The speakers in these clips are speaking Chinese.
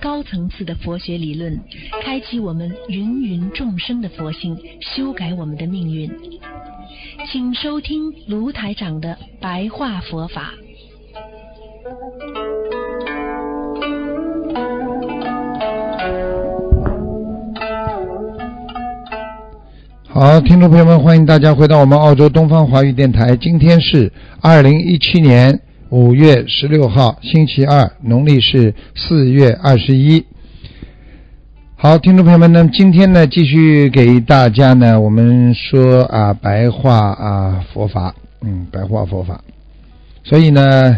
高层次的佛学理论，开启我们芸芸众生的佛性，修改我们的命运。请收听卢台长的白话佛法。好，听众朋友们，欢迎大家回到我们澳洲东方华语电台。今天是二零一七年五月十六号，星期二，农历是四月二十一。好，听众朋友们，那么今天呢，继续给大家呢，我们说啊，白话啊佛法，嗯，白话佛法。所以呢，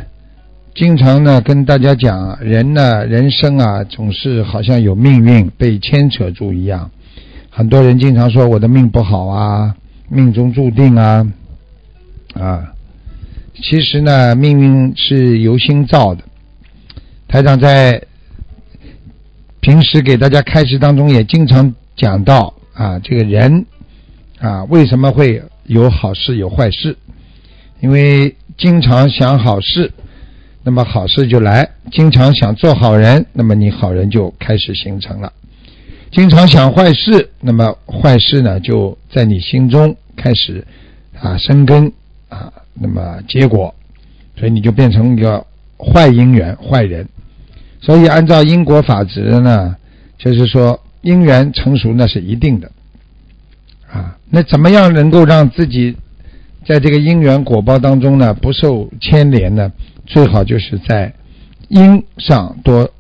经常呢跟大家讲，人呢，人生啊，总是好像有命运被牵扯住一样。很多人经常说我的命不好啊，命中注定啊，啊，其实呢，命运是由心造的。台长在平时给大家开示当中也经常讲到啊，这个人啊为什么会有好事有坏事？因为经常想好事，那么好事就来；经常想做好人，那么你好人就开始形成了。经常想坏事，那么坏事呢就在你心中开始啊生根啊，那么结果，所以你就变成一个坏姻缘、坏人。所以按照因果法则呢，就是说姻缘成熟那是一定的啊。那怎么样能够让自己在这个因缘果报当中呢不受牵连呢？最好就是在因上多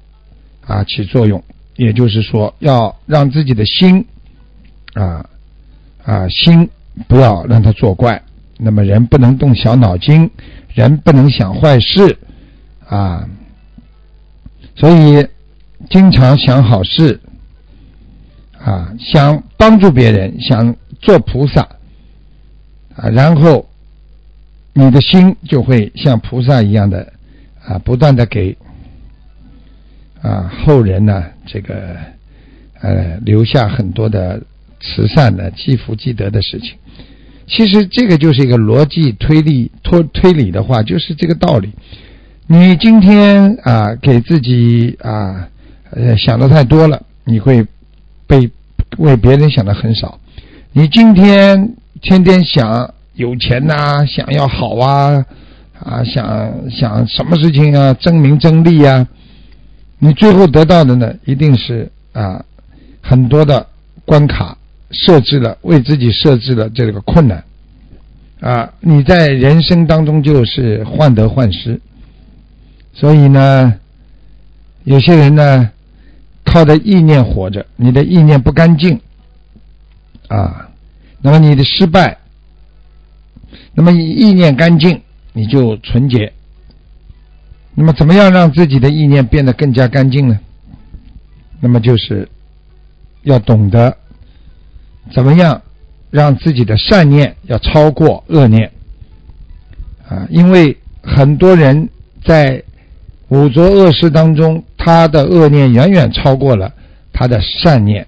啊起作用。也就是说，要让自己的心啊啊心不要让它作怪。那么人不能动小脑筋，人不能想坏事啊。所以经常想好事啊，想帮助别人，想做菩萨啊，然后你的心就会像菩萨一样的啊，不断的给。啊，后人呢，这个呃，留下很多的慈善的积福积德的事情。其实这个就是一个逻辑推理推推理的话，就是这个道理。你今天啊，给自己啊呃想的太多了，你会被为别人想的很少。你今天天天想有钱呐，想要好啊啊，想想什么事情啊，争名争利啊。你最后得到的呢，一定是啊很多的关卡设置了，为自己设置了这个困难啊！你在人生当中就是患得患失，所以呢，有些人呢靠着意念活着，你的意念不干净啊，那么你的失败，那么意念干净，你就纯洁。那么，怎么样让自己的意念变得更加干净呢？那么，就是要懂得怎么样让自己的善念要超过恶念啊！因为很多人在五浊恶世当中，他的恶念远远超过了他的善念，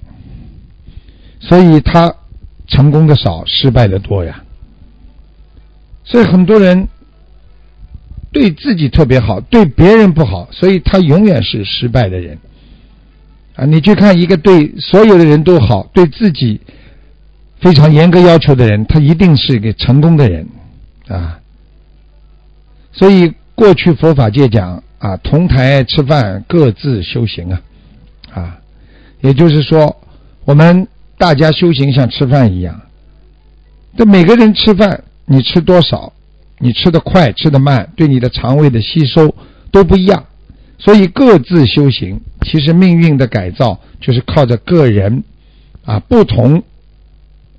所以他成功的少，失败的多呀。所以很多人。对自己特别好，对别人不好，所以他永远是失败的人。啊，你去看一个对所有的人都好，对自己非常严格要求的人，他一定是一个成功的人啊。所以过去佛法界讲啊，同台吃饭，各自修行啊，啊，也就是说，我们大家修行像吃饭一样，这每个人吃饭，你吃多少？你吃的快，吃的慢，对你的肠胃的吸收都不一样，所以各自修行。其实命运的改造就是靠着个人啊不同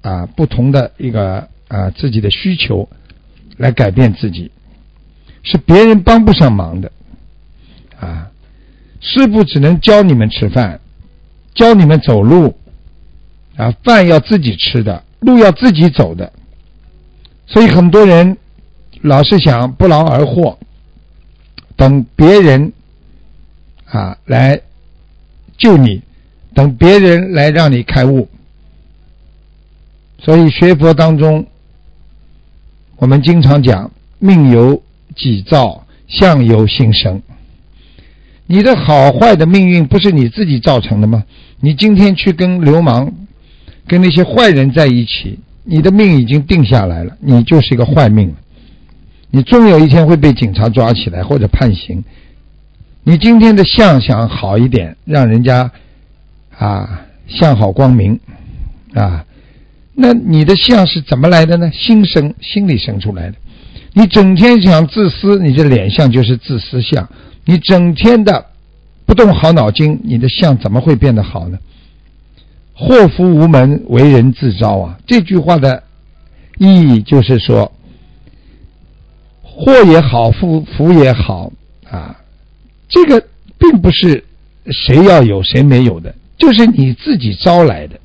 啊不同的一个啊自己的需求来改变自己，是别人帮不上忙的啊。师傅只能教你们吃饭，教你们走路啊，饭要自己吃的，路要自己走的。所以很多人。老是想不劳而获，等别人啊来救你，等别人来让你开悟。所以学佛当中，我们经常讲命由己造，相由心生。你的好坏的命运不是你自己造成的吗？你今天去跟流氓、跟那些坏人在一起，你的命已经定下来了，你就是一个坏命。你终有一天会被警察抓起来或者判刑。你今天的相想好一点，让人家啊相好光明啊，那你的相是怎么来的呢？心生，心里生出来的。你整天想自私，你的脸相就是自私相。你整天的不动好脑筋，你的相怎么会变得好呢？祸福无门，为人自招啊！这句话的意义就是说，祸也好，福福也好啊，这个并不是谁要有谁没有的，就是你自己招来的。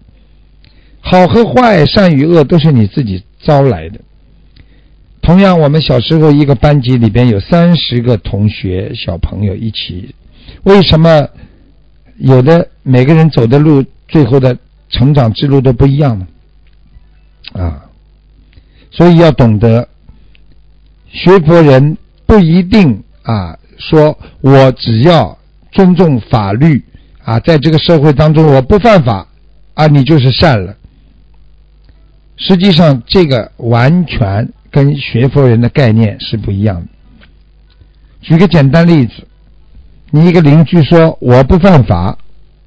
好和坏，善与恶，都是你自己招来的。同样，我们小时候一个班级里边有三十个同学小朋友一起，为什么有的每个人走的路最后的成长之路都不一样呢？啊，所以要懂得学佛人不一定啊，说我只要尊重法律啊，在这个社会当中我不犯法啊，你就是善了。实际上，这个完全。跟学佛人的概念是不一样的。举个简单例子，你一个邻居说我不犯法，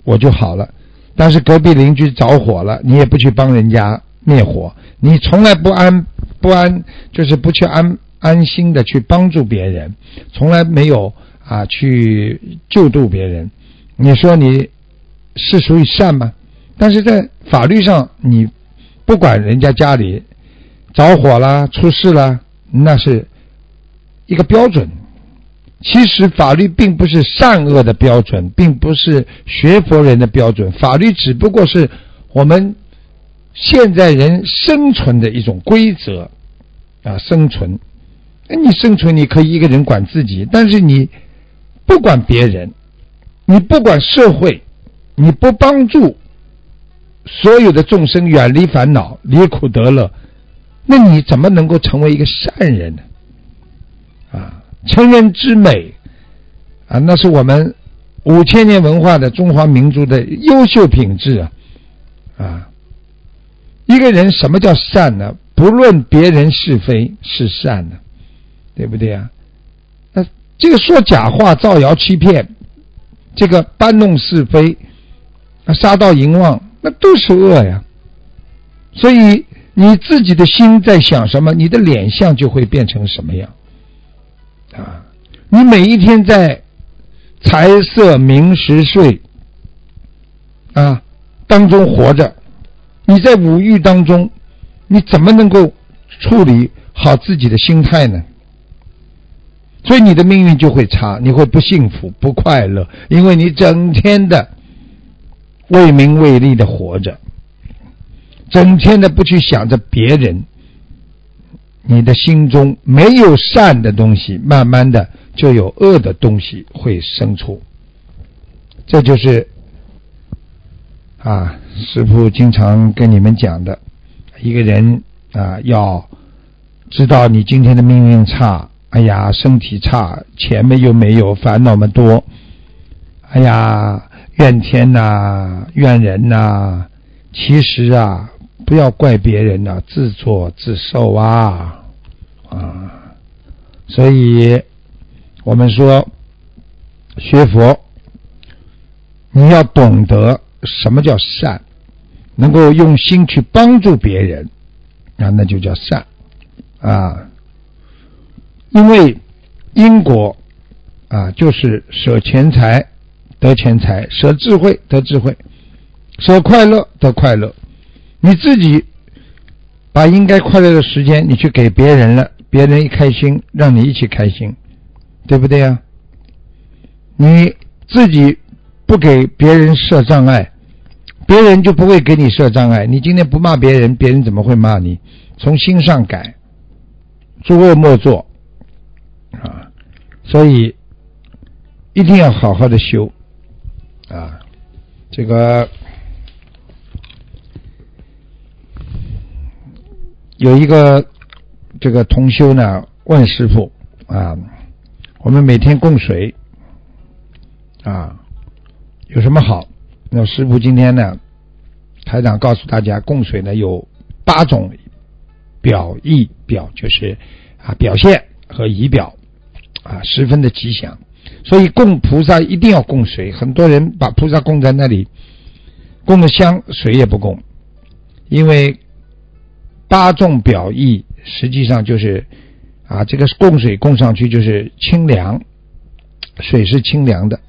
我就好了。但是隔壁邻居着火了，你也不去帮人家灭火，你从来不安不安，就是不去安安心的去帮助别人，从来没有啊去救度别人。你说你是属于善吗？但是在法律上，你不管人家家里。着火了，出事了，那是一个标准。其实法律并不是善恶的标准，并不是学佛人的标准。法律只不过是我们现在人生存的一种规则啊，生存。那你生存，你可以一个人管自己，但是你不管别人，你不管社会，你不帮助所有的众生远离烦恼、离苦得乐。那你怎么能够成为一个善人呢？啊，成人之美啊，那是我们五千年文化的中华民族的优秀品质啊！啊，一个人什么叫善呢？不论别人是非是善的，对不对啊？那这个说假话、造谣欺骗，这个搬弄是非、杀盗淫妄，那都是恶呀！所以。你自己的心在想什么，你的脸相就会变成什么样啊！你每一天在财色名食睡啊当中活着，你在五欲当中，你怎么能够处理好自己的心态呢？所以你的命运就会差，你会不幸福、不快乐，因为你整天的为名为利的活着。整天的不去想着别人，你的心中没有善的东西，慢慢的就有恶的东西会生出。这就是啊，师傅经常跟你们讲的，一个人啊，要知道你今天的命运差，哎呀，身体差，钱没又没有，烦恼么多，哎呀，怨天呐，怨人呐，其实啊。不要怪别人呐，自作自受啊啊！所以，我们说学佛，你要懂得什么叫善，能够用心去帮助别人啊，那就叫善啊。因为因果啊，就是舍钱财得钱财，舍智慧得智慧，舍快乐得快乐。你自己把应该快乐的时间，你去给别人了，别人一开心，让你一起开心，对不对呀？你自己不给别人设障碍，别人就不会给你设障碍。你今天不骂别人，别人怎么会骂你？从心上改诸恶莫作啊，所以一定要好好的修啊，这个有一个这个同修呢问师傅啊，我们每天供水啊有什么好？那师傅今天呢，台长告诉大家，供水呢有八种表意表，就是啊表现和仪表啊，十分的吉祥。所以供菩萨一定要供水，很多人把菩萨供在那里，供的香，水也不供，因为八众表意实际上就是啊这个供水供上去就是清凉，水是清凉的，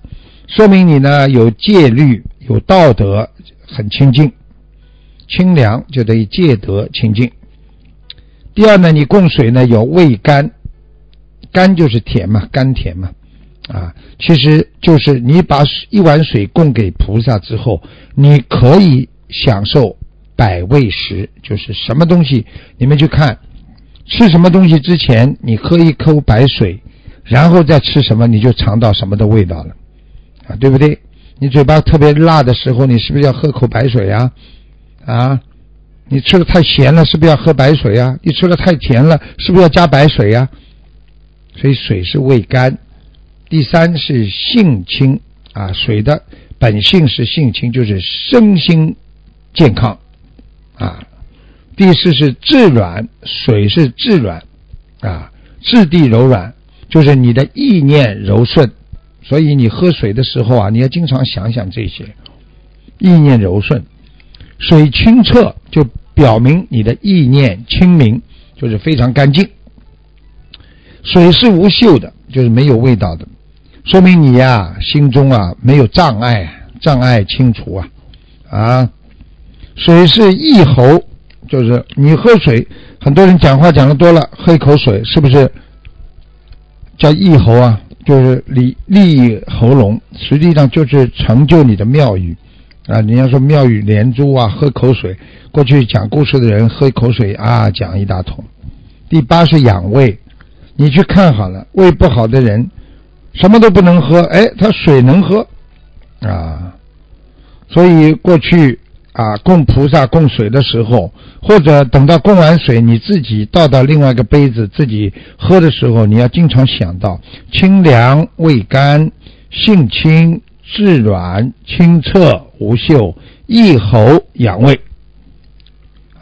说明你呢有戒律。有道德很清净，清凉就等于戒德清净。第二呢，你供水呢有味甘，甘就是甜嘛，甘甜嘛，啊，其实就是你把一碗水供给菩萨之后，你可以享受百味食，就是什么东西，你们去看，吃什么东西之前，你喝一口白水，然后再吃什么，你就尝到什么的味道了，啊，对不对？你嘴巴特别辣的时候，你是不是要喝口白水呀？啊，你吃的太咸了，是不是要喝白水呀？你吃的太甜了，是不是要加白水呀？所以水是味甘。第三是性清啊，水的本性是性清，就是身心健康啊。第四是质软，水是质软啊，质地柔软，就是你的意念柔顺。所以你喝水的时候啊，你要经常想想这些，意念柔顺，水清澈就表明你的意念清明，就是非常干净。水是无嗅的，就是没有味道的，说明你呀心中啊没有障碍，障碍清除啊啊。水是易喉，就是你喝水，很多人讲话讲的多了，喝一口水是不是叫易喉啊？就是利利喉咙，实际上就是成就你的妙语啊！人家说妙语连珠啊，喝口水。过去讲故事的人喝一口水啊，讲一大通。第八是养胃，你去看好了，胃不好的人什么都不能喝，哎，他水能喝啊。所以过去。啊，供菩萨供水的时候，或者等到供完水，你自己倒到另外一个杯子自己喝的时候，你要经常想到清凉味甘，性清质软，清澈无嗅，益喉养胃。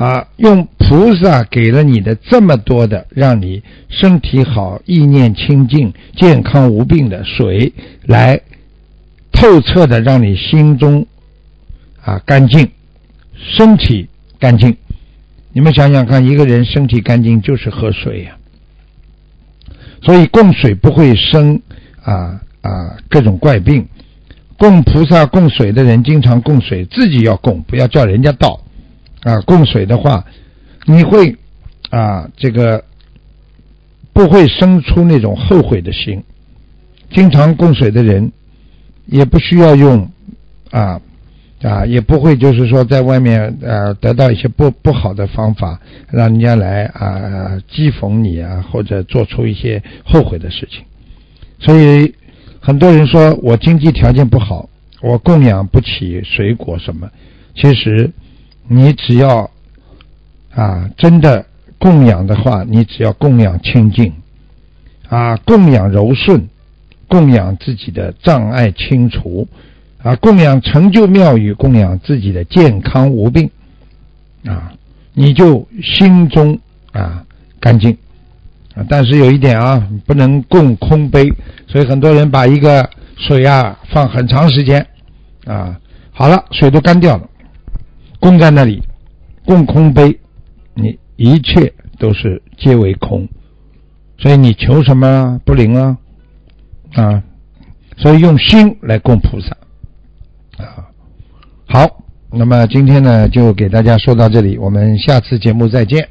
啊，用菩萨给了你的这么多的，让你身体好、意念清净、健康无病的水，来透彻的让你心中啊干净。身体干净，你们想想看，一个人身体干净就是喝水呀。所以供水不会生啊啊各种怪病。供菩萨供水的人经常供水，自己要供，不要叫人家倒啊。供水的话，你会啊这个不会生出那种后悔的心。经常供水的人也不需要用啊。啊，也不会就是说在外面呃得到一些不不好的方法，让人家来啊讥讽你啊，或者做出一些后悔的事情。所以很多人说我经济条件不好，我供养不起水果什么。其实你只要啊真的供养的话，你只要供养清净啊，供养柔顺，供养自己的障碍清除。啊，供养成就妙语，供养自己的健康无病，啊，你就心中啊干净啊。但是有一点啊，不能供空杯，所以很多人把一个水啊放很长时间啊，好了，水都干掉了，供在那里，供空杯，你一切都是皆为空，所以你求什么不灵啊啊，所以用心来供菩萨。啊，好，那么今天呢，就给大家说到这里，我们下次节目再见。